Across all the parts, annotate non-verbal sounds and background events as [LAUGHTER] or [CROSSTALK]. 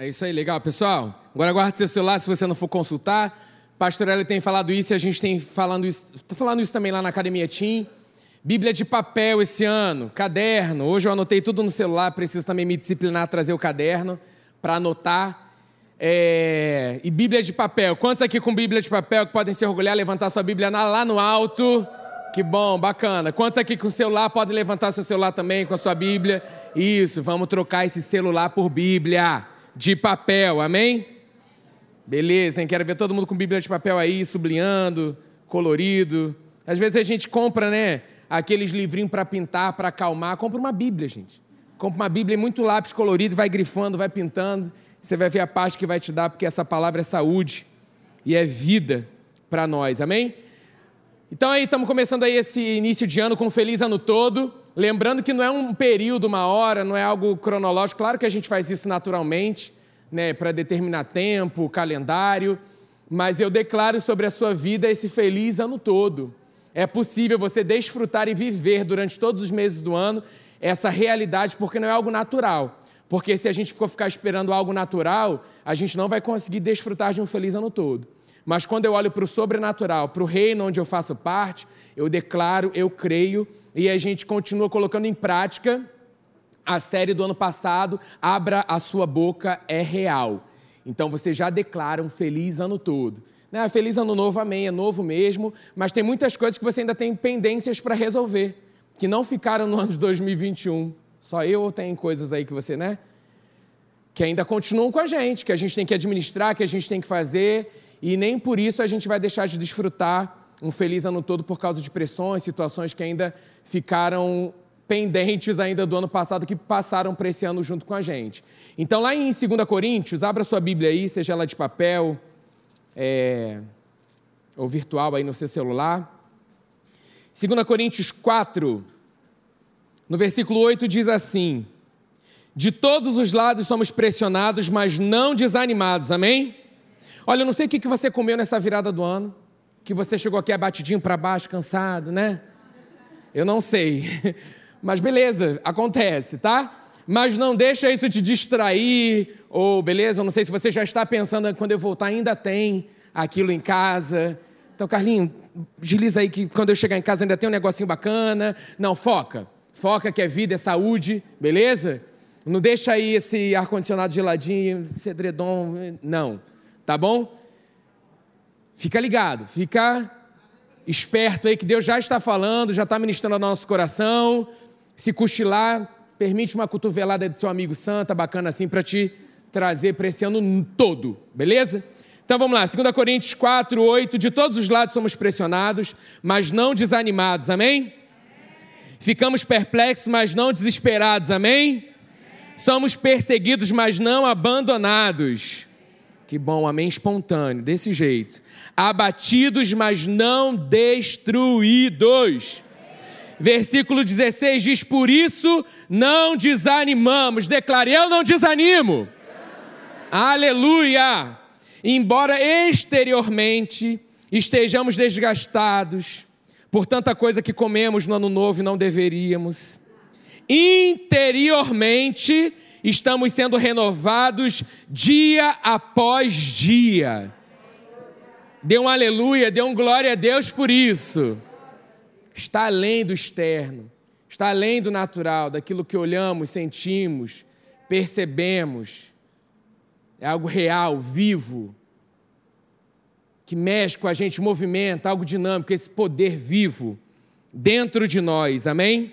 É isso aí, legal, pessoal. Agora guarde seu celular se você não for consultar. Pastor Eli tem falado isso e a gente tem falando isso, tá falando isso também lá na Academia Team. Bíblia de papel esse ano, caderno. Hoje eu anotei tudo no celular, preciso também me disciplinar a trazer o caderno para anotar. É... E Bíblia de papel. Quantos aqui com Bíblia de papel que podem se orgulhar, levantar sua Bíblia lá no alto? Que bom, bacana. Quantos aqui com celular podem levantar seu celular também com a sua Bíblia? Isso, vamos trocar esse celular por Bíblia de papel, amém? Beleza, hein? Quero ver todo mundo com Bíblia de papel aí, sublinhando, colorido. Às vezes a gente compra, né, aqueles livrinhos para pintar, para acalmar. Compra uma Bíblia, gente. Compra uma Bíblia muito lápis colorido, vai grifando, vai pintando. Você vai ver a paz que vai te dar, porque essa palavra é saúde e é vida para nós, amém? Então aí estamos começando aí esse início de ano com um feliz ano todo. Lembrando que não é um período, uma hora, não é algo cronológico. Claro que a gente faz isso naturalmente, né, para determinar tempo, calendário. Mas eu declaro sobre a sua vida esse feliz ano todo. É possível você desfrutar e viver durante todos os meses do ano essa realidade, porque não é algo natural. Porque se a gente for ficar esperando algo natural, a gente não vai conseguir desfrutar de um feliz ano todo. Mas quando eu olho para o sobrenatural, para o reino onde eu faço parte, eu declaro, eu creio, e a gente continua colocando em prática a série do ano passado, Abra a Sua Boca é Real. Então você já declara um feliz ano todo. Né? Feliz ano novo, amém, é novo mesmo, mas tem muitas coisas que você ainda tem pendências para resolver, que não ficaram no ano de 2021. Só eu ou tem coisas aí que você, né? Que ainda continuam com a gente, que a gente tem que administrar, que a gente tem que fazer, e nem por isso a gente vai deixar de desfrutar um feliz ano todo por causa de pressões, situações que ainda ficaram pendentes ainda do ano passado, que passaram para esse ano junto com a gente. Então, lá em 2 Coríntios, abra sua Bíblia aí, seja ela de papel é, ou virtual aí no seu celular. 2 Coríntios 4, no versículo 8, diz assim: De todos os lados somos pressionados, mas não desanimados, amém? Olha, eu não sei o que você comeu nessa virada do ano, que você chegou aqui abatidinho para baixo, cansado, né? Eu não sei. [LAUGHS] Mas beleza, acontece, tá? Mas não deixa isso te distrair, ou beleza, eu não sei se você já está pensando quando eu voltar ainda tem aquilo em casa. Então, Carlinho, desliza aí que quando eu chegar em casa ainda tem um negocinho bacana. Não, foca. Foca que é vida, é saúde, beleza? Não deixa aí esse ar-condicionado geladinho, esse edredom, não. Tá bom? Fica ligado, fica esperto aí que Deus já está falando, já está ministrando ao nosso coração. Se cochilar, permite uma cotovelada do seu amigo santa, bacana assim, para te trazer para esse ano todo, beleza? Então vamos lá, 2 Coríntios 4, 8. De todos os lados somos pressionados, mas não desanimados, amém? Ficamos perplexos, mas não desesperados, amém? Somos perseguidos, mas não abandonados. Que bom, amém espontâneo, desse jeito. Abatidos, mas não destruídos. Versículo 16 diz: Por isso não desanimamos. Declare, eu não desanimo. Aleluia! Embora exteriormente estejamos desgastados por tanta coisa que comemos no ano novo e não deveríamos, interiormente estamos sendo renovados dia após dia. Dê um aleluia, dê um glória a Deus por isso. Está além do externo, está além do natural, daquilo que olhamos, sentimos, percebemos. É algo real, vivo, que mexe com a gente, movimenta, algo dinâmico, esse poder vivo dentro de nós, amém?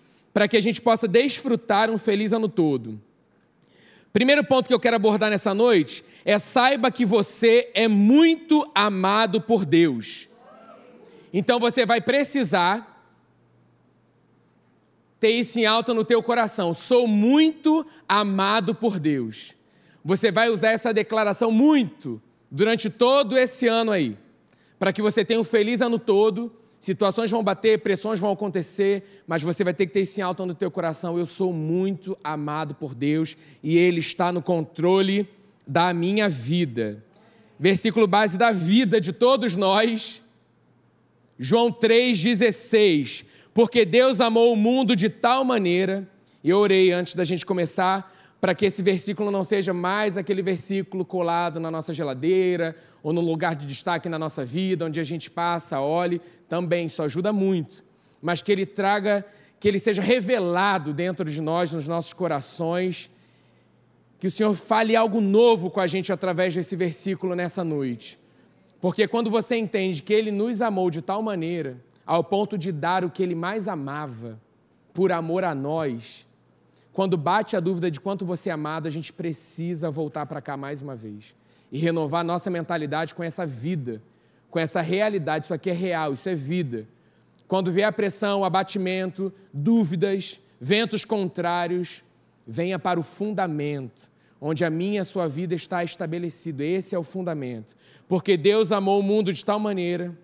para que a gente possa desfrutar um feliz ano todo. Primeiro ponto que eu quero abordar nessa noite é saiba que você é muito amado por Deus. Então você vai precisar ter isso em alta no teu coração. Sou muito amado por Deus. Você vai usar essa declaração muito durante todo esse ano aí, para que você tenha um feliz ano todo. Situações vão bater, pressões vão acontecer, mas você vai ter que ter isso em alto no teu coração. Eu sou muito amado por Deus e Ele está no controle da minha vida. Versículo base da vida de todos nós, João 3,16. Porque Deus amou o mundo de tal maneira, eu orei antes da gente começar, para que esse versículo não seja mais aquele versículo colado na nossa geladeira ou no lugar de destaque na nossa vida, onde a gente passa, olhe, também isso ajuda muito, mas que ele traga, que ele seja revelado dentro de nós, nos nossos corações, que o Senhor fale algo novo com a gente através desse versículo nessa noite. Porque quando você entende que ele nos amou de tal maneira, ao ponto de dar o que ele mais amava, por amor a nós, quando bate a dúvida de quanto você é amado, a gente precisa voltar para cá mais uma vez e renovar nossa mentalidade com essa vida, com essa realidade. Isso aqui é real, isso é vida. Quando vier a pressão, abatimento, dúvidas, ventos contrários, venha para o fundamento, onde a minha e a sua vida está estabelecido. Esse é o fundamento. Porque Deus amou o mundo de tal maneira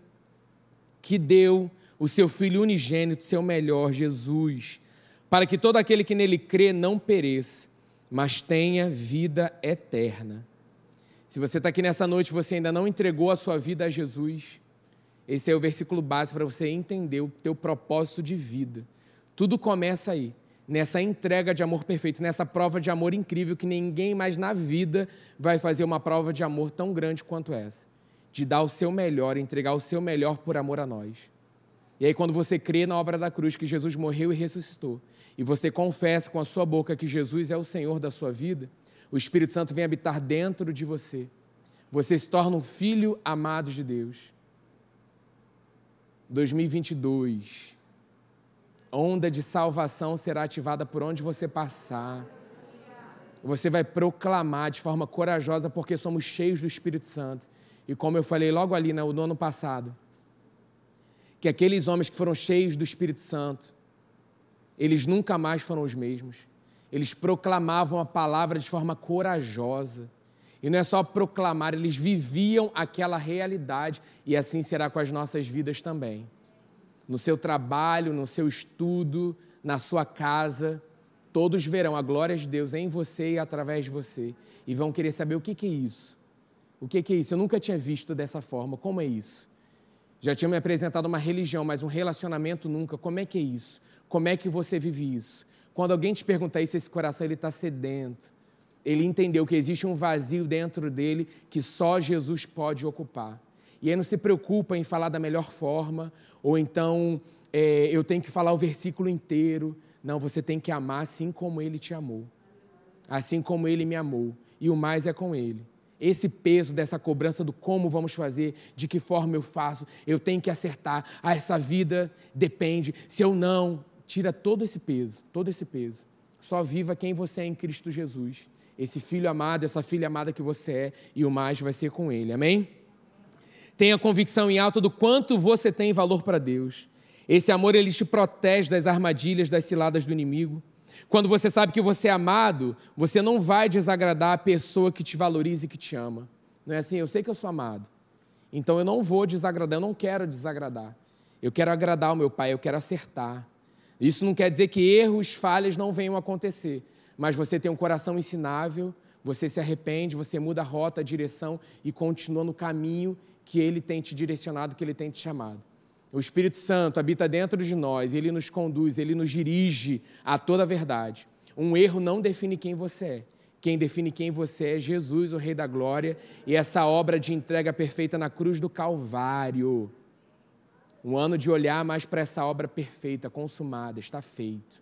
que deu o seu Filho unigênito, seu melhor, Jesus para que todo aquele que nele crê não pereça, mas tenha vida eterna. Se você está aqui nessa noite e você ainda não entregou a sua vida a Jesus, esse é o versículo básico para você entender o teu propósito de vida. Tudo começa aí, nessa entrega de amor perfeito, nessa prova de amor incrível que ninguém mais na vida vai fazer uma prova de amor tão grande quanto essa. De dar o seu melhor, entregar o seu melhor por amor a nós. E aí, quando você crê na obra da cruz, que Jesus morreu e ressuscitou, e você confessa com a sua boca que Jesus é o Senhor da sua vida, o Espírito Santo vem habitar dentro de você. Você se torna um filho amado de Deus. 2022. Onda de salvação será ativada por onde você passar. Você vai proclamar de forma corajosa, porque somos cheios do Espírito Santo. E como eu falei logo ali no ano passado, que aqueles homens que foram cheios do Espírito Santo, eles nunca mais foram os mesmos. Eles proclamavam a palavra de forma corajosa. E não é só proclamar, eles viviam aquela realidade, e assim será com as nossas vidas também. No seu trabalho, no seu estudo, na sua casa, todos verão a glória de Deus em você e através de você, e vão querer saber o que é isso. O que é isso? Eu nunca tinha visto dessa forma. Como é isso? Já tinha me apresentado uma religião, mas um relacionamento nunca. Como é que é isso? Como é que você vive isso? Quando alguém te pergunta isso, esse coração ele está sedento. Ele entendeu que existe um vazio dentro dele que só Jesus pode ocupar. E aí não se preocupa em falar da melhor forma, ou então é, eu tenho que falar o versículo inteiro. Não, você tem que amar assim como ele te amou. Assim como ele me amou. E o mais é com ele esse peso dessa cobrança do como vamos fazer, de que forma eu faço, eu tenho que acertar, ah, essa vida depende, se eu não, tira todo esse peso, todo esse peso. Só viva quem você é em Cristo Jesus. Esse filho amado, essa filha amada que você é, e o mais vai ser com ele. Amém? Tenha convicção em alto do quanto você tem valor para Deus. Esse amor ele te protege das armadilhas, das ciladas do inimigo. Quando você sabe que você é amado, você não vai desagradar a pessoa que te valoriza e que te ama. Não é assim? Eu sei que eu sou amado. Então eu não vou desagradar, eu não quero desagradar. Eu quero agradar o meu pai, eu quero acertar. Isso não quer dizer que erros, falhas não venham acontecer, mas você tem um coração ensinável, você se arrepende, você muda a rota, a direção e continua no caminho que ele tem te direcionado, que ele tem te chamado. O Espírito Santo habita dentro de nós, ele nos conduz, ele nos dirige a toda a verdade. Um erro não define quem você é. Quem define quem você é Jesus, o Rei da Glória, e essa obra de entrega perfeita na cruz do Calvário. Um ano de olhar mais para essa obra perfeita, consumada, está feito.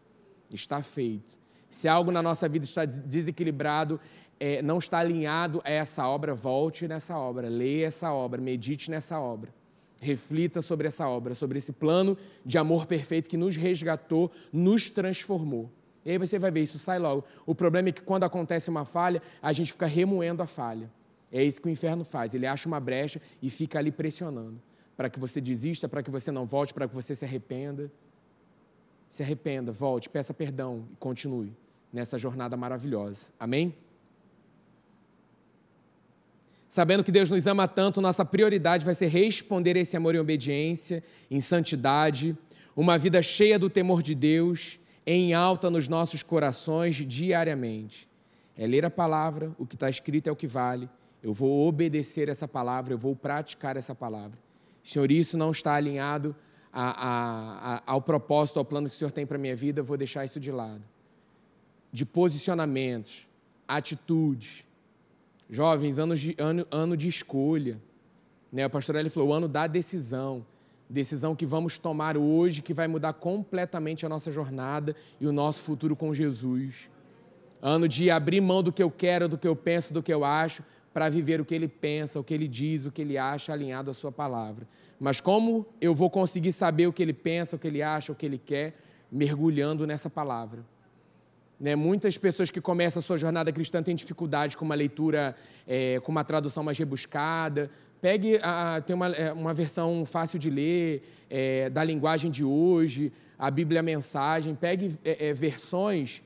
Está feito. Se algo na nossa vida está desequilibrado, é, não está alinhado a essa obra, volte nessa obra, leia essa obra, medite nessa obra. Reflita sobre essa obra, sobre esse plano de amor perfeito que nos resgatou, nos transformou. E aí você vai ver, isso sai logo. O problema é que quando acontece uma falha, a gente fica remoendo a falha. É isso que o inferno faz. Ele acha uma brecha e fica ali pressionando. Para que você desista, para que você não volte, para que você se arrependa. Se arrependa, volte, peça perdão e continue nessa jornada maravilhosa. Amém? Sabendo que Deus nos ama tanto, nossa prioridade vai ser responder esse amor em obediência, em santidade, uma vida cheia do temor de Deus, em alta nos nossos corações diariamente. É ler a palavra, o que está escrito é o que vale. Eu vou obedecer essa palavra, eu vou praticar essa palavra. Senhor, isso não está alinhado a, a, a, ao propósito, ao plano que o Senhor tem para a minha vida, eu vou deixar isso de lado. De posicionamentos, atitudes. Jovens, ano de, ano, ano de escolha. Né? O pastor Eli falou, o ano da decisão. Decisão que vamos tomar hoje, que vai mudar completamente a nossa jornada e o nosso futuro com Jesus. Ano de abrir mão do que eu quero, do que eu penso, do que eu acho, para viver o que ele pensa, o que ele diz, o que ele acha, alinhado à sua palavra. Mas como eu vou conseguir saber o que ele pensa, o que ele acha, o que ele quer, mergulhando nessa palavra? Né? Muitas pessoas que começam a sua jornada cristã têm dificuldade com uma leitura, é, com uma tradução mais rebuscada. Pegue, a, tem uma, é, uma versão fácil de ler, é, da linguagem de hoje, a Bíblia Mensagem. Pegue é, é, versões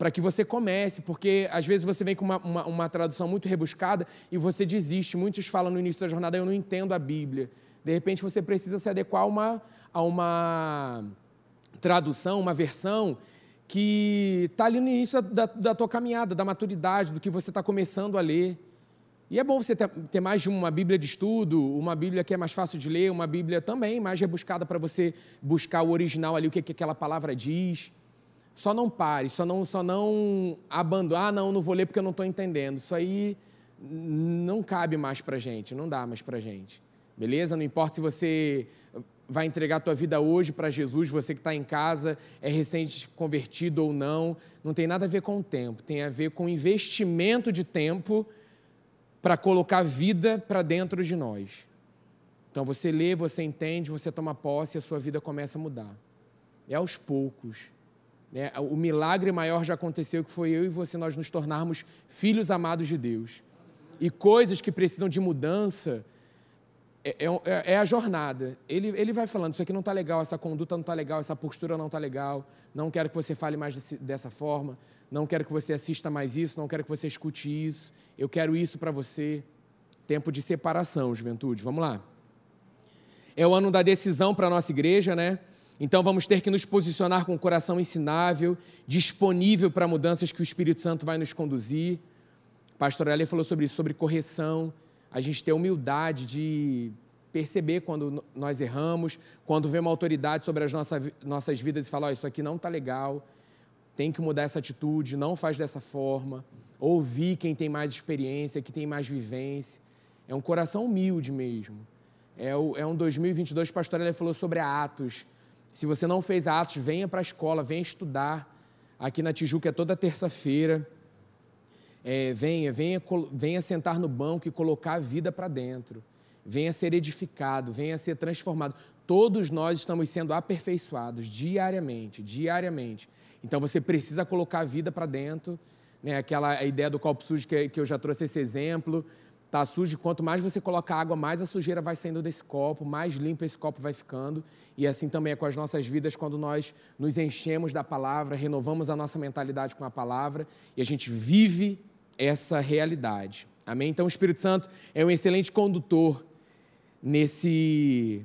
para que você comece, porque às vezes você vem com uma, uma, uma, tradução muito rebuscada e você desiste. Muitos falam no início da jornada, eu não entendo a Bíblia. De repente você precisa se adequar a uma, a uma tradução, uma versão que está ali no início da, da tua caminhada, da maturidade, do que você está começando a ler. E é bom você ter, mais de uma Bíblia de estudo, uma Bíblia que é mais fácil de ler, uma Bíblia também mais rebuscada para você buscar o original ali, o que, que aquela palavra diz. Só não pare, só não, só não abandone. Ah, não, não vou ler porque eu não estou entendendo. Isso aí não cabe mais para gente, não dá mais para gente. Beleza? Não importa se você vai entregar a tua vida hoje para Jesus, você que está em casa, é recente convertido ou não, não tem nada a ver com o tempo, tem a ver com investimento de tempo para colocar vida para dentro de nós. Então você lê, você entende, você toma posse e a sua vida começa a mudar. É aos poucos. Né? O milagre maior já aconteceu, que foi eu e você, nós nos tornarmos filhos amados de Deus. E coisas que precisam de mudança é, é, é, é a jornada. Ele, ele vai falando: Isso aqui não está legal, essa conduta não está legal, essa postura não está legal, não quero que você fale mais desse, dessa forma, não quero que você assista mais isso, não quero que você escute isso, eu quero isso para você. Tempo de separação, juventude. Vamos lá. É o ano da decisão para a nossa igreja, né? Então vamos ter que nos posicionar com o coração ensinável, disponível para mudanças que o Espírito Santo vai nos conduzir. O pastor Ali falou sobre isso, sobre correção. A gente ter humildade de perceber quando nós erramos, quando vê uma autoridade sobre as nossas, nossas vidas e falar: oh, Isso aqui não está legal, tem que mudar essa atitude, não faz dessa forma. Ouvir quem tem mais experiência, que tem mais vivência. É um coração humilde mesmo. É, o, é um 2022, o pastor Ali falou sobre Atos se você não fez Atos, venha para a escola, venha estudar. Aqui na Tijuca é toda terça-feira. É, venha, venha, venha sentar no banco e colocar a vida para dentro. Venha ser edificado, venha ser transformado. Todos nós estamos sendo aperfeiçoados diariamente, diariamente. Então você precisa colocar a vida para dentro. Né? Aquela ideia do copo sujo que, que eu já trouxe esse exemplo está sujo, quanto mais você coloca água, mais a sujeira vai saindo desse copo, mais limpo esse copo vai ficando. E assim também é com as nossas vidas quando nós nos enchemos da palavra, renovamos a nossa mentalidade com a palavra e a gente vive essa realidade. Amém? Então o Espírito Santo é um excelente condutor nesse,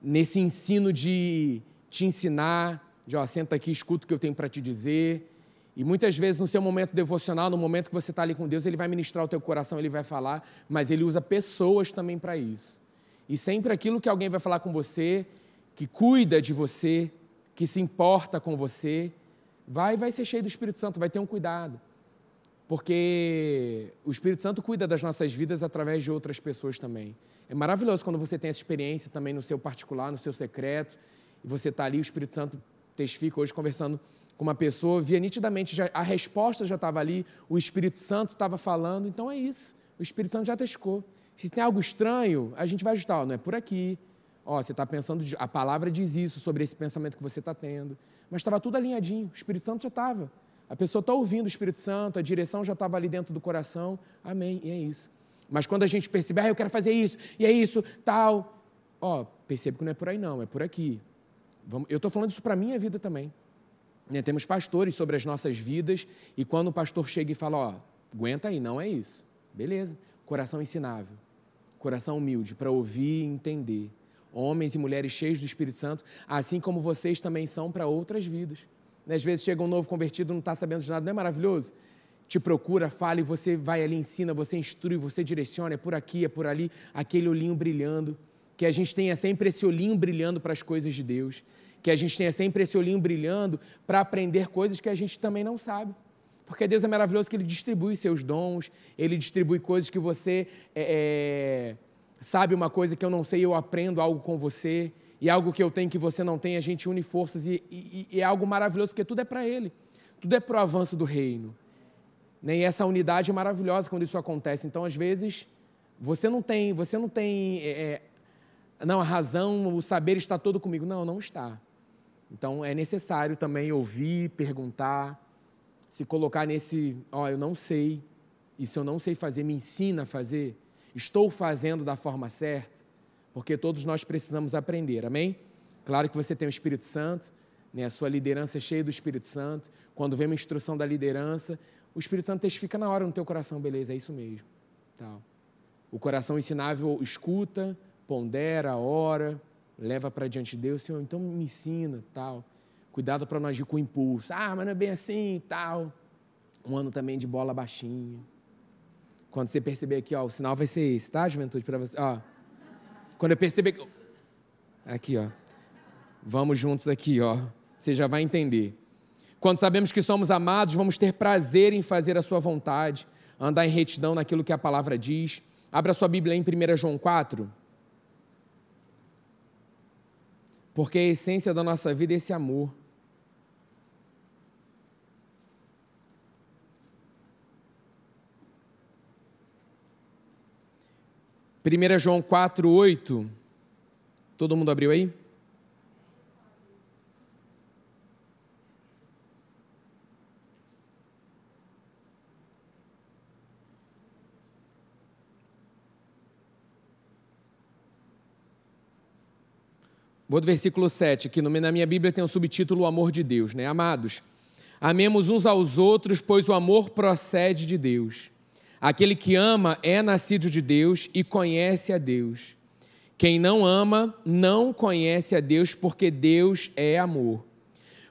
nesse ensino de te ensinar, de ó, senta aqui, escuta o que eu tenho para te dizer e muitas vezes no seu momento devocional, no momento que você está ali com Deus, Ele vai ministrar o teu coração, Ele vai falar, mas Ele usa pessoas também para isso. E sempre aquilo que alguém vai falar com você, que cuida de você, que se importa com você, vai vai ser cheio do Espírito Santo, vai ter um cuidado. Porque o Espírito Santo cuida das nossas vidas através de outras pessoas também. É maravilhoso quando você tem essa experiência também no seu particular, no seu secreto, e você está ali, o Espírito Santo testifica hoje conversando com uma pessoa, via nitidamente, já, a resposta já estava ali, o Espírito Santo estava falando, então é isso. O Espírito Santo já tescou. Se tem algo estranho, a gente vai ajustar, não é por aqui. Ó, você está pensando, a palavra diz isso sobre esse pensamento que você está tendo. Mas estava tudo alinhadinho, o Espírito Santo já estava. A pessoa está ouvindo o Espírito Santo, a direção já estava ali dentro do coração. Amém, e é isso. Mas quando a gente percebe, ah, eu quero fazer isso, e é isso, tal. Ó, percebe que não é por aí não, é por aqui. Eu estou falando isso para a minha vida também. Né, temos pastores sobre as nossas vidas, e quando o pastor chega e fala, ó, aguenta aí, não é isso. Beleza. Coração ensinável, coração humilde, para ouvir e entender. Homens e mulheres cheios do Espírito Santo, assim como vocês também são para outras vidas. Às vezes chega um novo convertido, não está sabendo de nada, não é maravilhoso? Te procura, fala e você vai ali, ensina, você instrui, você direciona, é por aqui, é por ali, aquele olhinho brilhando. Que a gente tenha sempre esse olhinho brilhando para as coisas de Deus. Que a gente tenha sempre esse olhinho brilhando para aprender coisas que a gente também não sabe. Porque Deus é maravilhoso que Ele distribui seus dons, Ele distribui coisas que você é, sabe uma coisa que eu não sei, eu aprendo algo com você, e algo que eu tenho que você não tem, a gente une forças, e, e, e é algo maravilhoso, porque tudo é para Ele, tudo é para o avanço do reino. Né? E essa unidade é maravilhosa quando isso acontece. Então, às vezes, você não tem, você não tem, é não, a razão, o saber está todo comigo. Não, não está. Então, é necessário também ouvir, perguntar, se colocar nesse, ó, oh, eu não sei, isso eu não sei fazer, me ensina a fazer, estou fazendo da forma certa, porque todos nós precisamos aprender, amém? Claro que você tem o Espírito Santo, né, a sua liderança é cheia do Espírito Santo, quando vem uma instrução da liderança, o Espírito Santo testifica na hora no teu coração, beleza, é isso mesmo. Tal. O coração ensinável escuta, pondera, ora, leva para diante de Deus, Senhor, então me ensina, tal. Cuidado para não agir com impulso. Ah, mas não é bem assim tal. Um ano também de bola baixinha. Quando você perceber aqui, ó, o sinal vai ser esse, tá, juventude, para você. Ó. Quando eu perceber que. Aqui, ó. Vamos juntos aqui, ó. Você já vai entender. Quando sabemos que somos amados, vamos ter prazer em fazer a Sua vontade, andar em retidão naquilo que a palavra diz. Abra sua Bíblia em 1 João 4. Porque a essência da nossa vida é esse amor. 1 João 4, 8. Todo mundo abriu aí? Vou do versículo 7, que na minha Bíblia tem o subtítulo O Amor de Deus, né? Amados, amemos uns aos outros, pois o amor procede de Deus. Aquele que ama é nascido de Deus e conhece a Deus. Quem não ama não conhece a Deus, porque Deus é amor.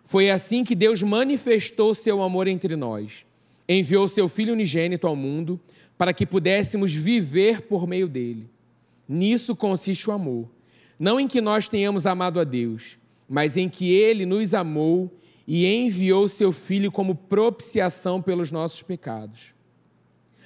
Foi assim que Deus manifestou seu amor entre nós. Enviou seu Filho unigênito ao mundo para que pudéssemos viver por meio dele. Nisso consiste o amor. Não em que nós tenhamos amado a Deus, mas em que ele nos amou e enviou seu Filho como propiciação pelos nossos pecados.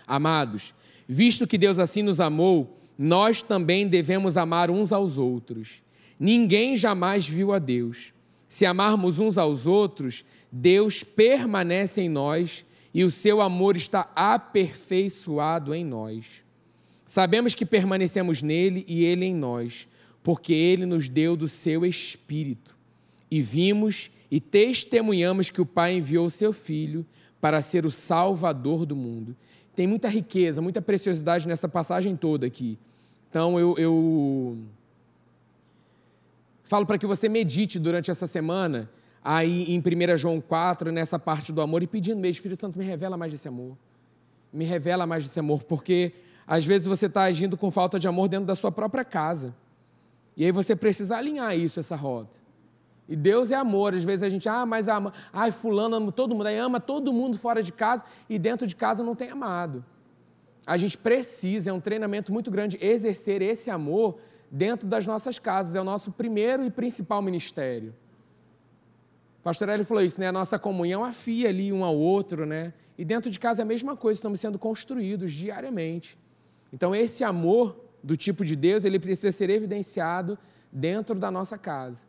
Amados, visto que Deus assim nos amou, nós também devemos amar uns aos outros. Ninguém jamais viu a Deus. Se amarmos uns aos outros, Deus permanece em nós e o seu amor está aperfeiçoado em nós. Sabemos que permanecemos nele e ele em nós, porque ele nos deu do seu Espírito. E vimos e testemunhamos que o Pai enviou o seu Filho para ser o Salvador do mundo tem muita riqueza, muita preciosidade nessa passagem toda aqui. Então eu, eu falo para que você medite durante essa semana aí em 1 João 4, nessa parte do amor, e pedindo mesmo, Espírito Santo, me revela mais desse amor. Me revela mais desse amor, porque às vezes você está agindo com falta de amor dentro da sua própria casa. E aí você precisa alinhar isso, essa rota. E Deus é amor. Às vezes a gente, ah, mas ama, ai, fulano ama todo mundo, aí ama todo mundo fora de casa e dentro de casa não tem amado. A gente precisa, é um treinamento muito grande, exercer esse amor dentro das nossas casas. É o nosso primeiro e principal ministério. O pastor Eli falou isso, né? A nossa comunhão afia ali um ao outro, né? E dentro de casa é a mesma coisa, estamos sendo construídos diariamente. Então, esse amor do tipo de Deus, ele precisa ser evidenciado dentro da nossa casa.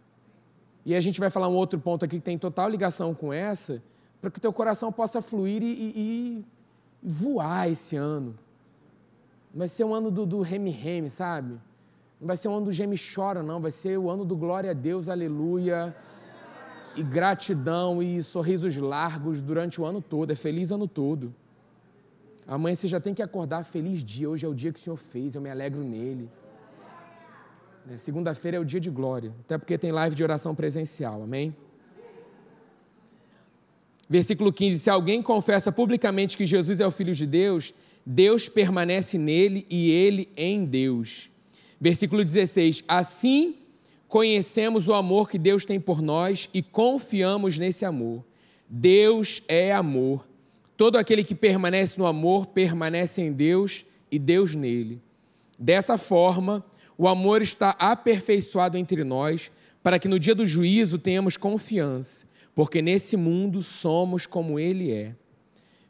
E a gente vai falar um outro ponto aqui que tem total ligação com essa, para que o teu coração possa fluir e, e, e, voar esse ano. Vai ser um ano do, do reme-reme, sabe? Não vai ser um ano do geme chora, não. Vai ser o ano do glória a Deus, aleluia. E gratidão e sorrisos largos durante o ano todo. É feliz ano todo. Amanhã você já tem que acordar feliz dia. Hoje é o dia que o Senhor fez, eu me alegro nele. Né? Segunda-feira é o dia de glória, até porque tem live de oração presencial, amém? Versículo 15: Se alguém confessa publicamente que Jesus é o Filho de Deus, Deus permanece nele e ele em Deus. Versículo 16: Assim conhecemos o amor que Deus tem por nós e confiamos nesse amor. Deus é amor. Todo aquele que permanece no amor permanece em Deus e Deus nele. Dessa forma, o amor está aperfeiçoado entre nós, para que no dia do juízo tenhamos confiança, porque nesse mundo somos como ele é.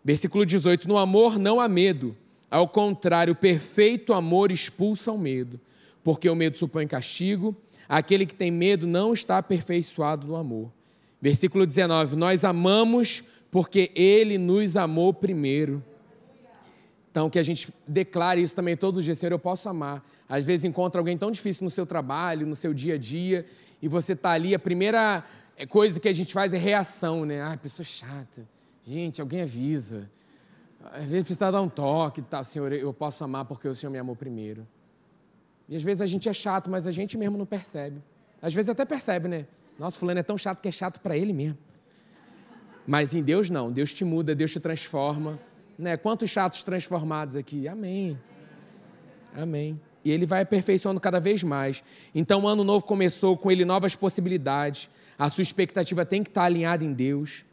Versículo 18: No amor não há medo, ao contrário, o perfeito amor expulsa o medo, porque o medo supõe castigo, aquele que tem medo não está aperfeiçoado no amor. Versículo 19: Nós amamos porque ele nos amou primeiro. Então, que a gente declare isso também todos os dias, Senhor, eu posso amar. Às vezes encontra alguém tão difícil no seu trabalho, no seu dia a dia, e você está ali, a primeira é, coisa que a gente faz é reação, né? Ah, pessoa chata. Gente, alguém avisa. Às vezes precisa dar um toque, tá, Senhor, eu posso amar porque o Senhor me amou primeiro. E às vezes a gente é chato, mas a gente mesmo não percebe. Às vezes até percebe, né? Nossa, fulano é tão chato que é chato para ele mesmo. Mas em Deus não, Deus te muda, Deus te transforma. Né? Quantos chatos transformados aqui? Amém. Amém. E ele vai aperfeiçoando cada vez mais. Então o ano novo começou com ele novas possibilidades. A sua expectativa tem que estar alinhada em Deus.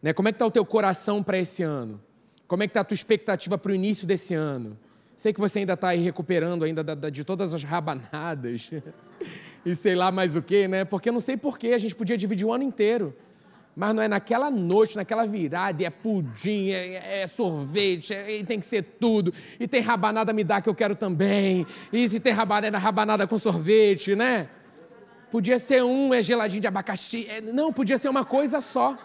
Né? Como é que está o teu coração para esse ano? Como é que está a tua expectativa para o início desse ano? Sei que você ainda está aí recuperando ainda de todas as rabanadas [LAUGHS] e sei lá mais o que, né? Porque eu não sei porquê, a gente podia dividir o ano inteiro mas não é naquela noite, naquela virada, é pudim, é, é sorvete, é, tem que ser tudo, e tem rabanada me dá que eu quero também, e se tem rabanada, rabanada com sorvete, né? Podia ser um, é geladinho de abacaxi, é, não, podia ser uma coisa só.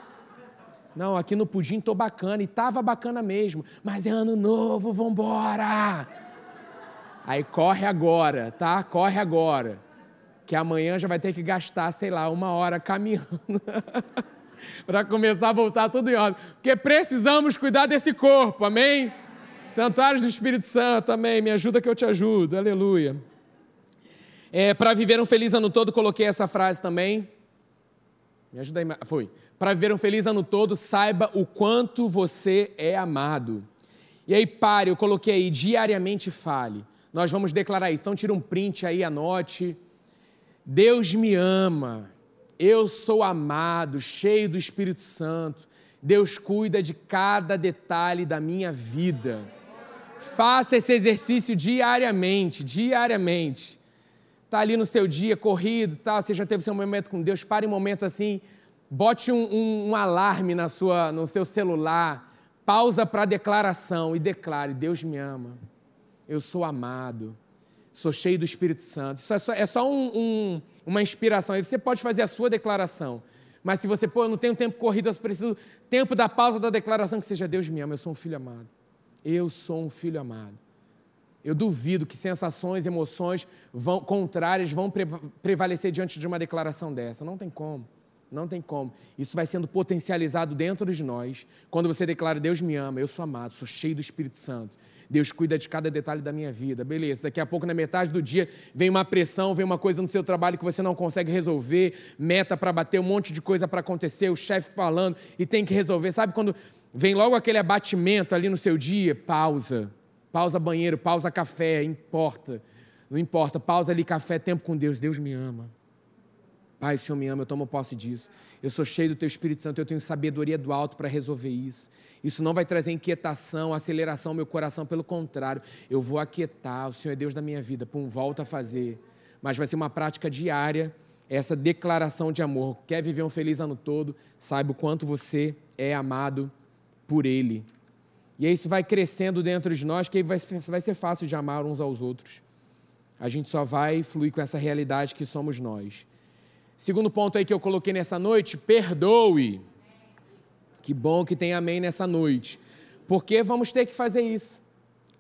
Não, aqui no pudim tô bacana, e tava bacana mesmo, mas é ano novo, vambora! Aí corre agora, tá? Corre agora, que amanhã já vai ter que gastar, sei lá, uma hora caminhando. [LAUGHS] para começar a voltar tudo em ordem. Porque precisamos cuidar desse corpo, amém? Santuários do Espírito Santo, amém. Me ajuda que eu te ajudo, aleluia. É, para viver um feliz ano todo, coloquei essa frase também. Me ajuda aí, foi. Para viver um feliz ano todo, saiba o quanto você é amado. E aí, pare, eu coloquei aí, diariamente fale. Nós vamos declarar isso. Então, tira um print aí, anote. Deus me ama. Eu sou amado, cheio do Espírito Santo. Deus cuida de cada detalhe da minha vida. Faça esse exercício diariamente, diariamente. Está ali no seu dia corrido, tá? você já teve seu momento com Deus, pare um momento assim, bote um, um, um alarme na sua, no seu celular, pausa para a declaração e declare: Deus me ama, eu sou amado, sou cheio do Espírito Santo. Isso é só, é só um, um, uma inspiração. Aí você pode fazer a sua declaração. Mas se você, pô, eu não tenho tempo corrido, eu preciso tempo da pausa da declaração, que seja Deus me ama, eu sou um filho amado. Eu sou um filho amado. Eu duvido que sensações, emoções vão, contrárias vão pre, prevalecer diante de uma declaração dessa. Não tem como. Não tem como. Isso vai sendo potencializado dentro de nós. Quando você declara, Deus me ama, eu sou amado, sou cheio do Espírito Santo. Deus cuida de cada detalhe da minha vida. Beleza, daqui a pouco, na metade do dia, vem uma pressão, vem uma coisa no seu trabalho que você não consegue resolver, meta para bater, um monte de coisa para acontecer, o chefe falando e tem que resolver. Sabe quando vem logo aquele abatimento ali no seu dia? Pausa. Pausa banheiro, pausa café, importa. Não importa, pausa ali café, tempo com Deus. Deus me ama. Pai, o Senhor me ama, eu tomo posse disso. Eu sou cheio do Teu Espírito Santo, eu tenho sabedoria do alto para resolver isso. Isso não vai trazer inquietação, aceleração ao meu coração, pelo contrário, eu vou aquietar, o Senhor é Deus da minha vida, pum, volta a fazer. Mas vai ser uma prática diária, essa declaração de amor. Quer viver um feliz ano todo? Saiba o quanto você é amado por Ele. E isso vai crescendo dentro de nós, que vai, vai ser fácil de amar uns aos outros. A gente só vai fluir com essa realidade que somos nós. Segundo ponto aí que eu coloquei nessa noite, perdoe. Que bom que tem amém nessa noite. Porque vamos ter que fazer isso.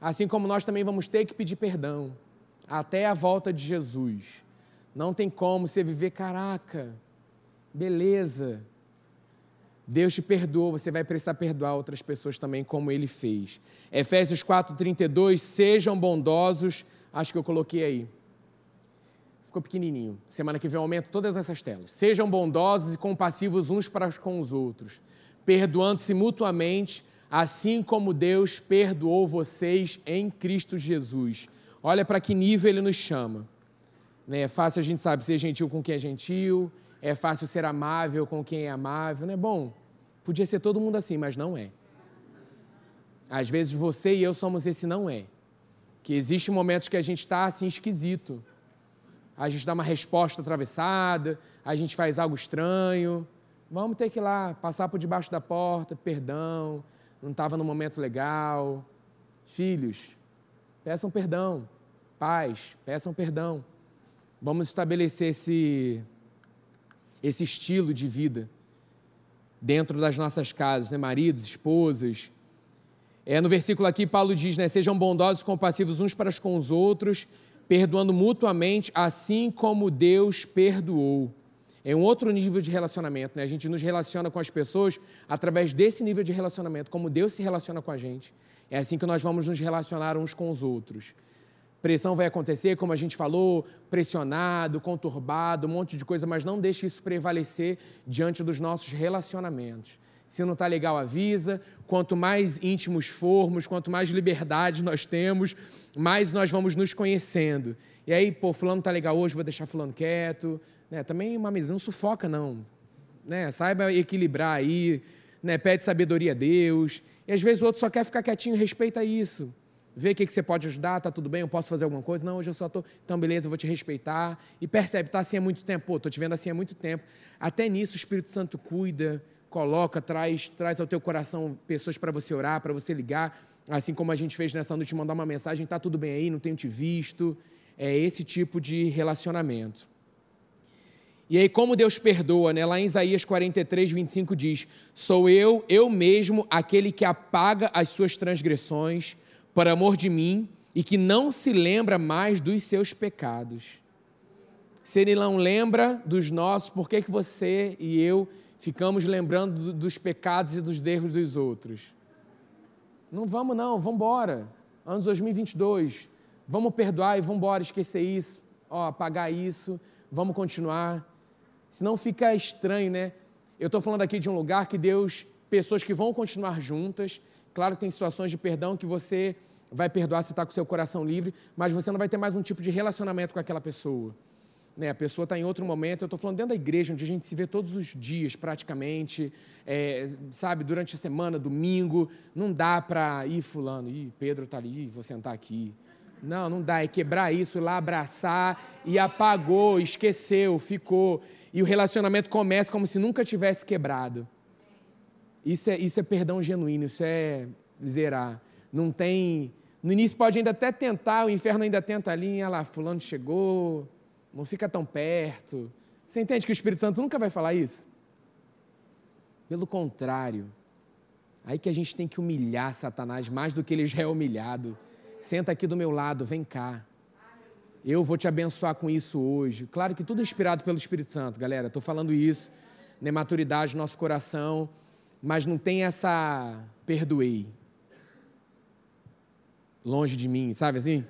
Assim como nós também vamos ter que pedir perdão. Até a volta de Jesus. Não tem como você viver, caraca, beleza. Deus te perdoa, você vai precisar perdoar outras pessoas também, como ele fez. Efésios 4,32, sejam bondosos, acho que eu coloquei aí. Ficou pequenininho. Semana que vem eu aumento todas essas telas. Sejam bondosos e compassivos uns para com os outros perdoando-se mutuamente, assim como Deus perdoou vocês em Cristo Jesus. Olha para que nível ele nos chama. Né? É fácil a gente sabe ser gentil com quem é gentil, é fácil ser amável com quem é amável, não é bom? Podia ser todo mundo assim, mas não é. Às vezes você e eu somos esse não é. Que existe momentos que a gente está assim esquisito. A gente dá uma resposta atravessada, a gente faz algo estranho. Vamos ter que ir lá, passar por debaixo da porta, perdão, não estava no momento legal. Filhos, peçam perdão. Pais, peçam perdão. Vamos estabelecer esse, esse estilo de vida dentro das nossas casas, né? maridos, esposas. É, no versículo aqui, Paulo diz, né? Sejam bondosos e compassivos uns para com os outros, perdoando mutuamente, assim como Deus perdoou. É um outro nível de relacionamento, né? A gente nos relaciona com as pessoas através desse nível de relacionamento, como Deus se relaciona com a gente. É assim que nós vamos nos relacionar uns com os outros. Pressão vai acontecer, como a gente falou, pressionado, conturbado, um monte de coisa, mas não deixe isso prevalecer diante dos nossos relacionamentos. Se não está legal, avisa. Quanto mais íntimos formos, quanto mais liberdade nós temos, mais nós vamos nos conhecendo. E aí, pô, fulano está legal hoje, vou deixar fulano quieto. Né? Também uma mesa não sufoca, não. Né? Saiba equilibrar aí, né? pede sabedoria a Deus. E às vezes o outro só quer ficar quietinho, respeita isso vê o que, que você pode ajudar, tá tudo bem, eu posso fazer alguma coisa? Não, hoje eu só estou. Então, beleza, eu vou te respeitar. E percebe, tá assim há muito tempo, pô, estou te vendo assim há muito tempo. Até nisso o Espírito Santo cuida, coloca, traz, traz ao teu coração pessoas para você orar, para você ligar. Assim como a gente fez nessa noite, mandar uma mensagem, tá tudo bem aí, não tenho te visto. É esse tipo de relacionamento. E aí, como Deus perdoa, né? Lá em Isaías 43, 25 diz: Sou eu, eu mesmo, aquele que apaga as suas transgressões por amor de mim e que não se lembra mais dos seus pecados. Se ele não lembra dos nossos, por que, que você e eu ficamos lembrando dos pecados e dos erros dos outros? Não vamos não, vamos embora. Anos 2022, vamos perdoar e vamos embora, esquecer isso, ó, apagar isso, vamos continuar. Senão fica estranho, né? Eu estou falando aqui de um lugar que Deus, pessoas que vão continuar juntas, Claro que tem situações de perdão que você vai perdoar se está com seu coração livre, mas você não vai ter mais um tipo de relacionamento com aquela pessoa. Né, a pessoa está em outro momento. Eu estou falando dentro da igreja, onde a gente se vê todos os dias, praticamente, é, sabe, durante a semana, domingo. Não dá para ir fulano, ih, Pedro está ali, vou sentar aqui. Não, não dá. É quebrar isso, ir lá abraçar e apagou, esqueceu, ficou. E o relacionamento começa como se nunca tivesse quebrado. Isso é, isso é perdão genuíno, isso é zerar. Não tem. No início pode ainda até tentar, o inferno ainda tenta ali, olha lá, fulano chegou, não fica tão perto. Você entende que o Espírito Santo nunca vai falar isso? Pelo contrário, aí que a gente tem que humilhar Satanás mais do que ele já é humilhado. Senta aqui do meu lado, vem cá. Eu vou te abençoar com isso hoje. Claro que tudo inspirado pelo Espírito Santo, galera. Estou falando isso, né? Maturidade, nosso coração mas não tem essa perdoei. Longe de mim, sabe assim?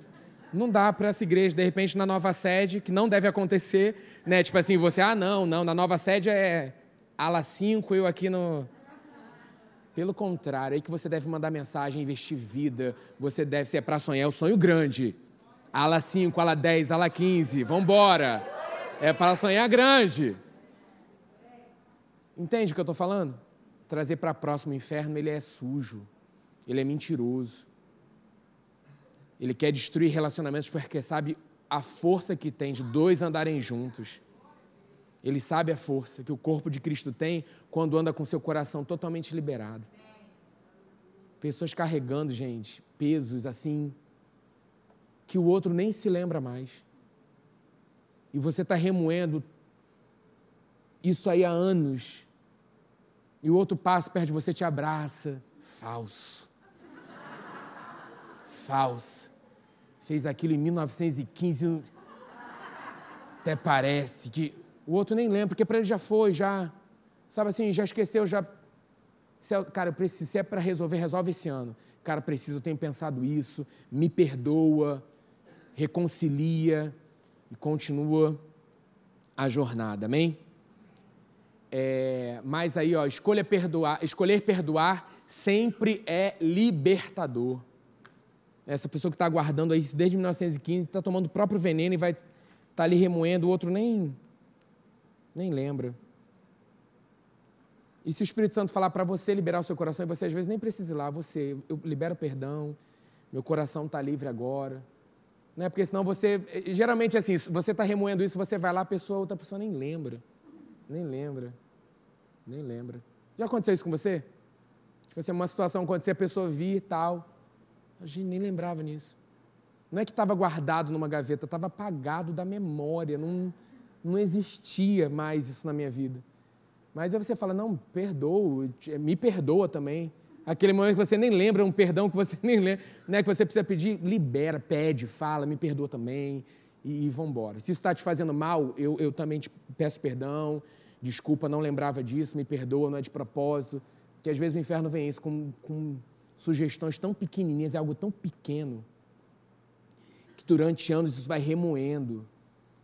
Não dá para essa igreja, de repente, na nova sede, que não deve acontecer, né? Tipo assim, você, ah, não, não, na nova sede é ala 5, eu aqui no. Pelo contrário, é aí que você deve mandar mensagem, investir vida, você deve ser para sonhar, é o sonho grande. Ala 5, ala 10, ala 15, vamos embora. É para sonhar grande. Entende o que eu estou falando? trazer para próximo inferno, ele é sujo, ele é mentiroso. Ele quer destruir relacionamentos porque sabe a força que tem de dois andarem juntos. Ele sabe a força que o corpo de Cristo tem quando anda com seu coração totalmente liberado. Pessoas carregando, gente, pesos assim, que o outro nem se lembra mais. E você está remoendo isso aí há anos e o outro passa perto de você te abraça. Falso. Falso. Fez aquilo em 1915. Até parece que. O outro nem lembra, porque para ele já foi, já. Sabe assim, já esqueceu, já. É cara, eu preciso, se é para resolver, resolve esse ano. Cara, preciso, eu tenho pensado isso. Me perdoa, reconcilia e continua a jornada. Amém? É, mas aí, ó, escolha perdoar, escolher perdoar sempre é libertador. Essa pessoa que está aguardando aí desde 1915 está tomando o próprio veneno e vai estar tá ali remoendo, o outro nem, nem lembra. E se o Espírito Santo falar para você liberar o seu coração, e você às vezes nem precisa ir lá, você, eu libero perdão, meu coração está livre agora. Não é porque senão você, geralmente assim, você está remoendo isso, você vai lá, a pessoa, outra pessoa nem lembra, nem lembra, nem lembra. Já aconteceu isso com você? Tipo assim, uma situação acontecer, a pessoa vir e tal, a gente nem lembrava nisso. Não é que estava guardado numa gaveta, estava apagado da memória, não, não existia mais isso na minha vida. Mas aí você fala, não, perdoa, me perdoa também. Aquele momento que você nem lembra, um perdão que você [LAUGHS] nem lembra, né, que você precisa pedir, libera, pede, fala, me perdoa também e, e vamos embora. Se isso está te fazendo mal, eu, eu também te peço perdão, desculpa, não lembrava disso, me perdoa, não é de propósito. Que às vezes o inferno vem isso com, com sugestões tão pequenininhas, é algo tão pequeno, que durante anos isso vai remoendo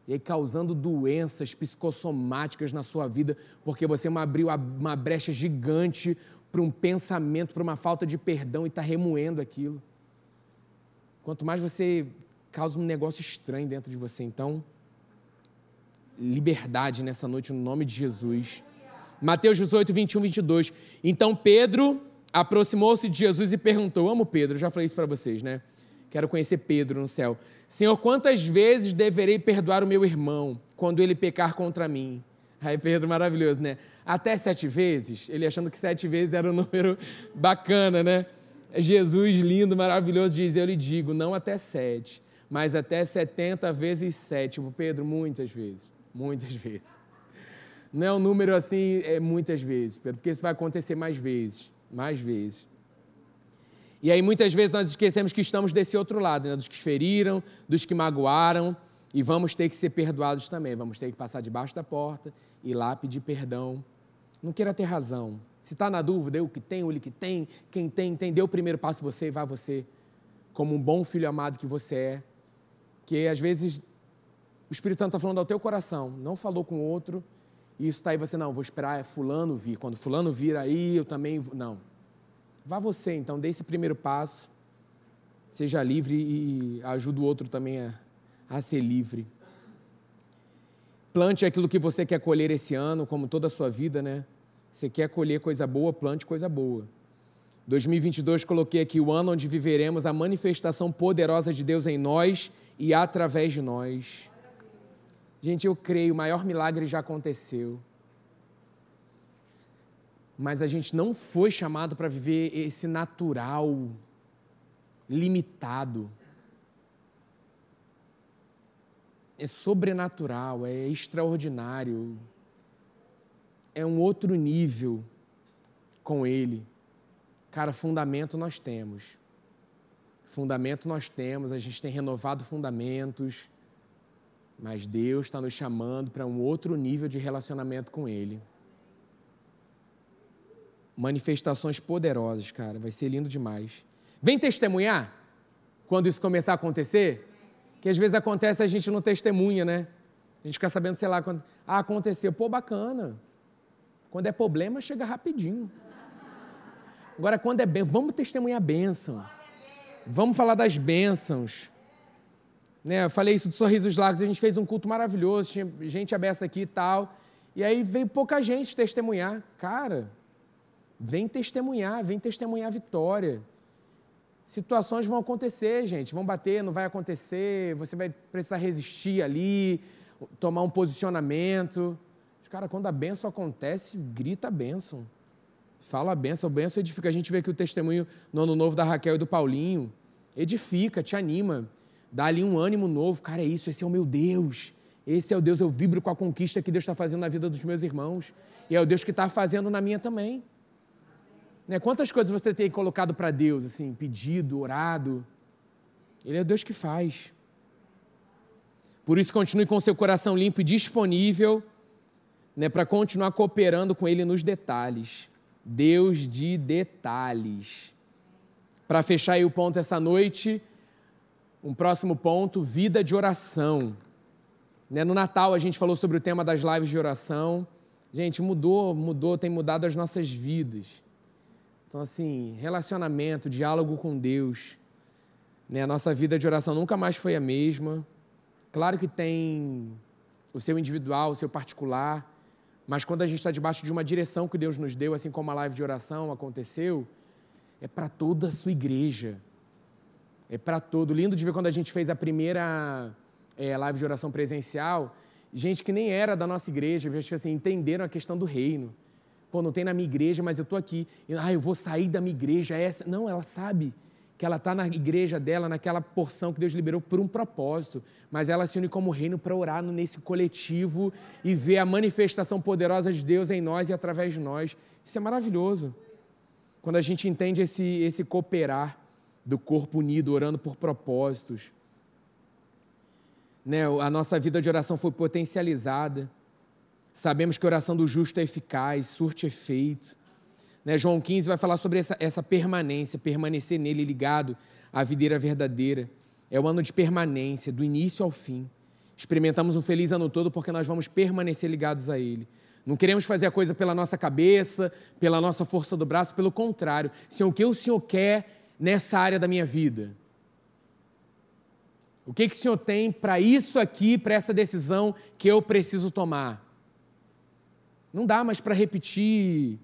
e aí causando doenças psicossomáticas na sua vida, porque você abriu uma brecha gigante para um pensamento, para uma falta de perdão e está remoendo aquilo. Quanto mais você causa um negócio estranho dentro de você, então, liberdade nessa noite no nome de Jesus. Mateus 18, 21, 22. Então Pedro aproximou-se de Jesus e perguntou: Amo Pedro, já falei isso para vocês, né? Quero conhecer Pedro no céu. Senhor, quantas vezes deverei perdoar o meu irmão quando ele pecar contra mim? Aí Pedro, maravilhoso, né? Até sete vezes? Ele achando que sete vezes era um [LAUGHS] número bacana, né? Jesus, lindo, maravilhoso, diz: Eu lhe digo, não até sete, mas até setenta vezes sete. Pedro, muitas vezes, muitas vezes. Não é um número assim, é muitas vezes, Pedro, porque isso vai acontecer mais vezes, mais vezes. E aí muitas vezes nós esquecemos que estamos desse outro lado, né? dos que feriram, dos que magoaram, e vamos ter que ser perdoados também. Vamos ter que passar debaixo da porta e lá pedir perdão. Não queira ter razão. Se está na dúvida, eu que tenho, ele que tem, quem tem, tem, dê o primeiro passo você e vá você, como um bom filho amado que você é. Que às vezes o Espírito Santo está falando ao teu coração, não falou com outro, isso está aí você, não, vou esperar fulano vir. Quando fulano vir aí, eu também. Não. Vá você, então, dê esse primeiro passo, seja livre e ajude o outro também a, a ser livre. Plante aquilo que você quer colher esse ano, como toda a sua vida, né? Você quer colher coisa boa, plante coisa boa. 2022 coloquei aqui o ano onde viveremos a manifestação poderosa de Deus em nós e através de nós. Gente, eu creio, o maior milagre já aconteceu mas a gente não foi chamado para viver esse natural limitado. É sobrenatural, é extraordinário. É um outro nível com Ele. Cara, fundamento nós temos. Fundamento nós temos, a gente tem renovado fundamentos, mas Deus está nos chamando para um outro nível de relacionamento com Ele manifestações poderosas, cara. Vai ser lindo demais. Vem testemunhar quando isso começar a acontecer? Que às vezes acontece a gente não testemunha, né? A gente fica sabendo, sei lá, quando. Ah, aconteceu. Pô, bacana. Quando é problema, chega rapidinho. Agora, quando é bem, vamos testemunhar a bênção. Vamos falar das bênçãos. Né, eu falei isso de Sorrisos Largos, a gente fez um culto maravilhoso, tinha gente aberta aqui e tal. E aí veio pouca gente testemunhar. Cara, Vem testemunhar, vem testemunhar a vitória. Situações vão acontecer, gente, vão bater, não vai acontecer, você vai precisar resistir ali, tomar um posicionamento. Cara, quando a benção acontece, grita a benção. Fala a benção, a benção edifica. A gente vê aqui o testemunho no ano novo da Raquel e do Paulinho. Edifica, te anima, dá ali um ânimo novo. Cara, é isso, esse é o meu Deus. Esse é o Deus, eu vibro com a conquista que Deus está fazendo na vida dos meus irmãos. E é o Deus que está fazendo na minha também. Né? Quantas coisas você tem colocado para Deus, assim, pedido, orado? Ele é Deus que faz. Por isso, continue com seu coração limpo e disponível né, para continuar cooperando com Ele nos detalhes. Deus de detalhes. Para fechar aí o ponto essa noite, um próximo ponto: vida de oração. Né, no Natal a gente falou sobre o tema das lives de oração. Gente, mudou, mudou, tem mudado as nossas vidas. Então, assim, relacionamento, diálogo com Deus. Né? A nossa vida de oração nunca mais foi a mesma. Claro que tem o seu individual, o seu particular, mas quando a gente está debaixo de uma direção que Deus nos deu, assim como a live de oração aconteceu, é para toda a sua igreja. É para todo. Lindo de ver quando a gente fez a primeira é, live de oração presencial, gente que nem era da nossa igreja, assim, entenderam a questão do reino. Pô, não tem na minha igreja, mas eu estou aqui. Ah, eu vou sair da minha igreja. Essa. Não, ela sabe que ela está na igreja dela, naquela porção que Deus liberou por um propósito, mas ela se une como reino para orar nesse coletivo e ver a manifestação poderosa de Deus em nós e através de nós. Isso é maravilhoso. Quando a gente entende esse, esse cooperar do corpo unido, orando por propósitos. Né? A nossa vida de oração foi potencializada. Sabemos que a oração do justo é eficaz, surte efeito. Né? João 15 vai falar sobre essa, essa permanência, permanecer nele ligado à videira verdadeira. É o ano de permanência, do início ao fim. Experimentamos um feliz ano todo porque nós vamos permanecer ligados a Ele. Não queremos fazer a coisa pela nossa cabeça, pela nossa força do braço, pelo contrário. Senhor, o que o Senhor quer nessa área da minha vida? O que, que o Senhor tem para isso aqui, para essa decisão que eu preciso tomar? Não dá mais para repetir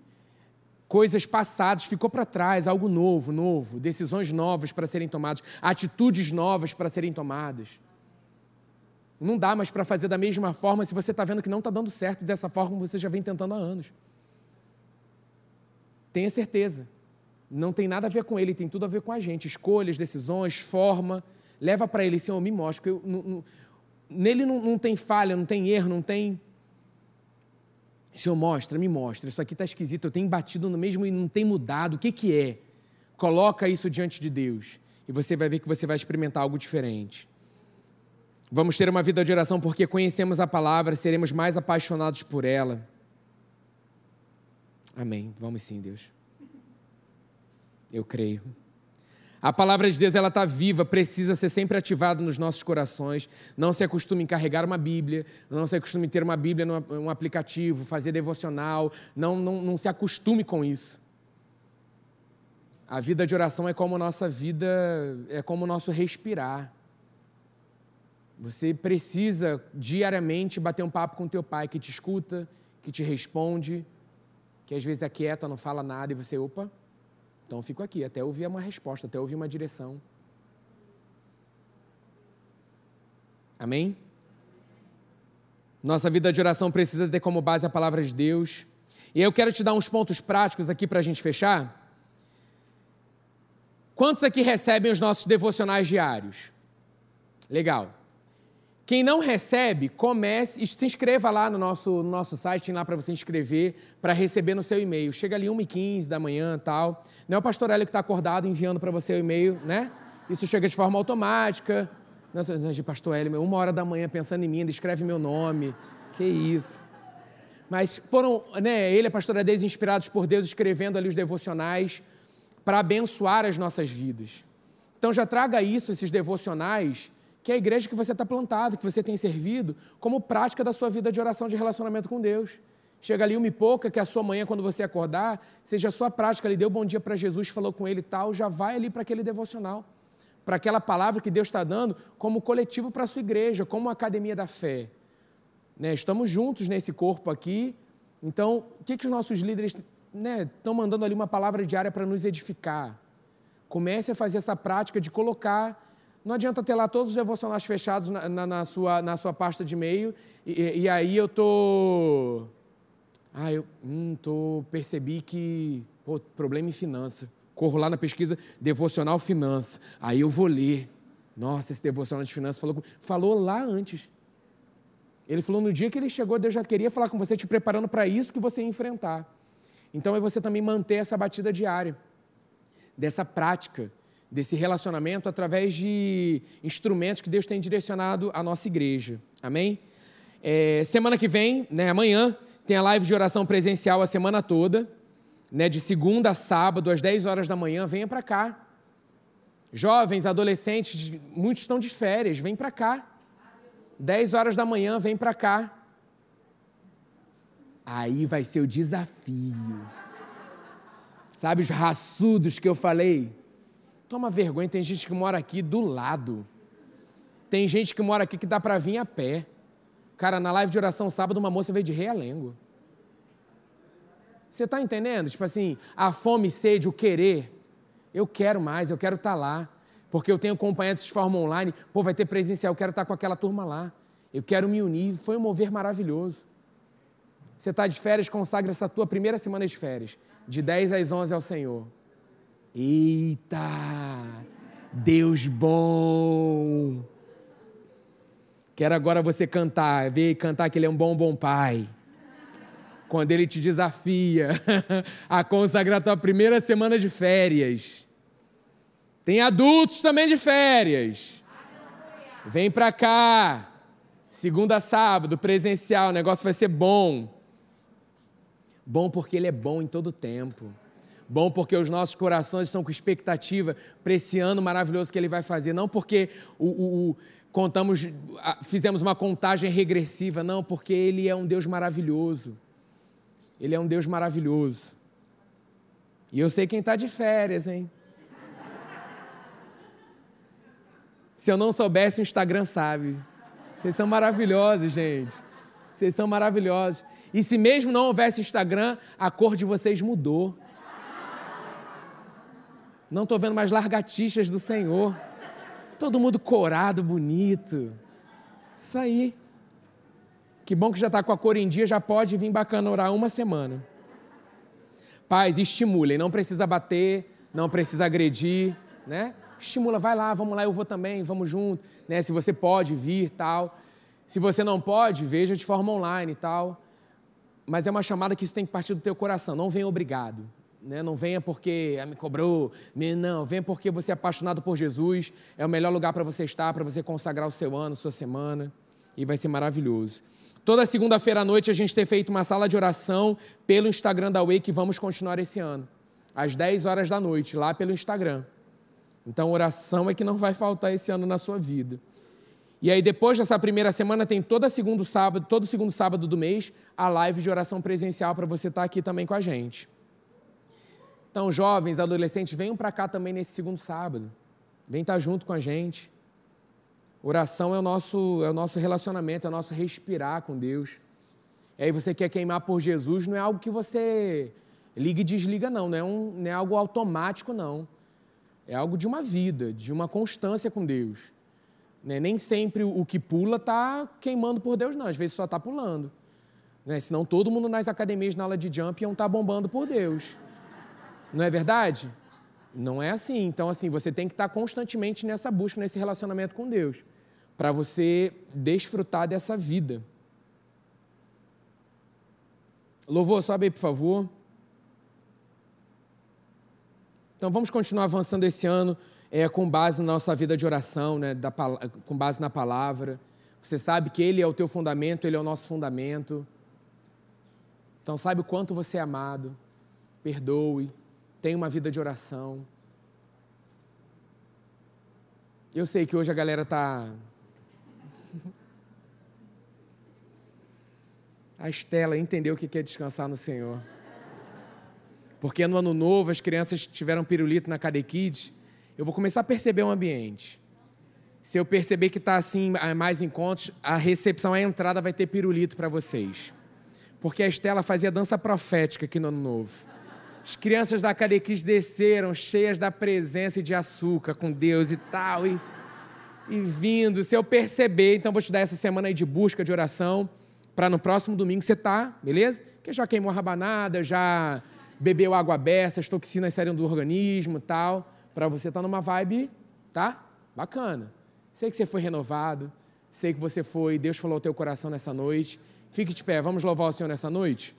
coisas passadas, ficou para trás, algo novo, novo, decisões novas para serem tomadas, atitudes novas para serem tomadas. Não dá mais para fazer da mesma forma se você está vendo que não está dando certo dessa forma como você já vem tentando há anos. Tenha certeza. Não tem nada a ver com ele, tem tudo a ver com a gente. Escolhas, decisões, forma. Leva para ele, Senhor, me mostra. Eu, não, não, nele não, não tem falha, não tem erro, não tem Senhor, mostra, me mostra. Isso aqui está esquisito, eu tenho batido no mesmo e não tem mudado. O que, que é? Coloca isso diante de Deus e você vai ver que você vai experimentar algo diferente. Vamos ter uma vida de oração porque conhecemos a palavra, seremos mais apaixonados por ela. Amém. Vamos sim, Deus. Eu creio. A palavra de Deus ela está viva, precisa ser sempre ativada nos nossos corações. Não se acostume em carregar uma Bíblia, não se acostume em ter uma Bíblia num aplicativo, fazer devocional. Não, não, não se acostume com isso. A vida de oração é como a nossa vida, é como o nosso respirar. Você precisa diariamente bater um papo com teu pai que te escuta, que te responde, que às vezes é quieta, não fala nada e você, opa, então fico aqui até ouvir uma resposta, até ouvir uma direção. Amém? Nossa vida de oração precisa ter como base a palavra de Deus. E eu quero te dar uns pontos práticos aqui para a gente fechar. Quantos aqui recebem os nossos devocionais diários? Legal. Quem não recebe, comece, se inscreva lá no nosso, no nosso site, tem lá para você inscrever, para receber no seu e-mail. Chega ali 1h15 da manhã tal. Não é o pastor Hélio que está acordado enviando para você o e-mail, né? Isso chega de forma automática. Nossa, pastor Hélio, uma hora da manhã pensando em mim, escreve meu nome. Que isso. Mas foram, né, ele e a pastora Deise inspirados por Deus, escrevendo ali os devocionais para abençoar as nossas vidas. Então já traga isso, esses devocionais, que é a igreja que você está plantado, que você tem servido, como prática da sua vida de oração, de relacionamento com Deus. Chega ali uma e pouca, que a sua manhã, quando você acordar, seja a sua prática ali, deu bom dia para Jesus, falou com ele e tal, já vai ali para aquele devocional, para aquela palavra que Deus está dando como coletivo para a sua igreja, como academia da fé. Né? Estamos juntos nesse corpo aqui, então, o que, que os nossos líderes né, estão mandando ali uma palavra diária para nos edificar? Comece a fazer essa prática de colocar não adianta ter lá todos os devocionais fechados na, na, na sua, na sua pasta de e-mail e, e aí eu tô, ah, eu hum, tô, percebi que pô, problema em finança. Corro lá na pesquisa devocional finança. Aí eu vou ler. Nossa, esse devocional de finanças falou, falou lá antes. Ele falou no dia que ele chegou, Deus já queria falar com você, te preparando para isso que você ia enfrentar. Então é você também manter essa batida diária, dessa prática desse relacionamento através de instrumentos que Deus tem direcionado à nossa igreja. Amém? É, semana que vem, né, amanhã, tem a live de oração presencial a semana toda, né, de segunda a sábado, às 10 horas da manhã. Venha para cá. Jovens, adolescentes, muitos estão de férias, vem para cá. 10 horas da manhã, vem para cá. Aí vai ser o desafio. Sabe, os raçudos que eu falei. Toma vergonha, tem gente que mora aqui do lado. Tem gente que mora aqui que dá para vir a pé. Cara, na live de oração sábado, uma moça veio de Realengo. Você está entendendo? Tipo assim, a fome sede, o querer. Eu quero mais, eu quero estar tá lá. Porque eu tenho acompanhantes de forma online. Pô, vai ter presencial, eu quero estar tá com aquela turma lá. Eu quero me unir. Foi um mover maravilhoso. Você está de férias, consagra essa tua primeira semana de férias. De 10 às 11 ao Senhor. Eita! Deus bom! Quero agora você cantar, ver e cantar que Ele é um bom, bom Pai. Quando Ele te desafia [LAUGHS] a consagrar a tua primeira semana de férias. Tem adultos também de férias. Vem para cá. Segunda sábado, presencial, o negócio vai ser bom. Bom porque Ele é bom em todo tempo. Bom porque os nossos corações estão com expectativa para esse ano maravilhoso que Ele vai fazer. Não porque o, o, o contamos, fizemos uma contagem regressiva, não, porque Ele é um Deus maravilhoso. Ele é um Deus maravilhoso. E eu sei quem está de férias, hein? Se eu não soubesse, o Instagram sabe. Vocês são maravilhosos, gente. Vocês são maravilhosos. E se mesmo não houvesse Instagram, a cor de vocês mudou. Não estou vendo mais largatixas do Senhor. Todo mundo corado, bonito. Isso aí. Que bom que já está com a cor em dia, já pode vir bacana orar uma semana. Pais, estimulem, não precisa bater, não precisa agredir, né? Estimula, vai lá, vamos lá, eu vou também, vamos junto, né? Se você pode vir, tal. Se você não pode, veja de forma online e tal. Mas é uma chamada que isso tem que partir do teu coração, não venha obrigado, né? Não venha porque me cobrou, não, venha porque você é apaixonado por Jesus, é o melhor lugar para você estar, para você consagrar o seu ano, sua semana, e vai ser maravilhoso. Toda segunda-feira à noite a gente tem feito uma sala de oração pelo Instagram da Wake vamos continuar esse ano, às 10 horas da noite, lá pelo Instagram. Então, oração é que não vai faltar esse ano na sua vida. E aí, depois dessa primeira semana, tem todo segundo sábado, todo segundo sábado do mês, a live de oração presencial para você estar aqui também com a gente. Então, jovens, adolescentes, venham para cá também nesse segundo sábado. Vem estar junto com a gente. Oração é o nosso, é o nosso relacionamento, é o nosso respirar com Deus. E aí você quer queimar por Jesus, não é algo que você liga e desliga, não. Não é, um, não é algo automático, não. É algo de uma vida, de uma constância com Deus. Né? Nem sempre o que pula está queimando por Deus, não. Às vezes só está pulando. Né? Senão todo mundo nas academias, na aula de jump, iam estar tá bombando por Deus. Não é verdade? Não é assim. Então, assim, você tem que estar constantemente nessa busca, nesse relacionamento com Deus, para você desfrutar dessa vida. Louvor, sobe aí, por favor. Então, vamos continuar avançando esse ano é, com base na nossa vida de oração, né, da, com base na palavra. Você sabe que Ele é o teu fundamento, Ele é o nosso fundamento. Então, sabe o quanto você é amado. Perdoe tenha uma vida de oração. Eu sei que hoje a galera está. [LAUGHS] A Estela entendeu o que é descansar no Senhor. Porque no ano novo as crianças tiveram pirulito na Cadê Kids. Eu vou começar a perceber o ambiente. Se eu perceber que está assim, mais encontros, a recepção, a entrada vai ter pirulito para vocês. Porque a Estela fazia dança profética aqui no ano novo. As crianças da Cadequis desceram cheias da presença e de açúcar com Deus e tal. E, e vindo, se eu perceber, então vou te dar essa semana aí de busca, de oração, para no próximo domingo você tá, beleza? Que já queimou a rabanada, já bebeu água aberta, as toxinas saíram do organismo tal, para você estar tá numa vibe, tá? Bacana. Sei que você foi renovado, sei que você foi, Deus falou ao teu coração nessa noite. Fique de pé, vamos louvar o Senhor nessa noite?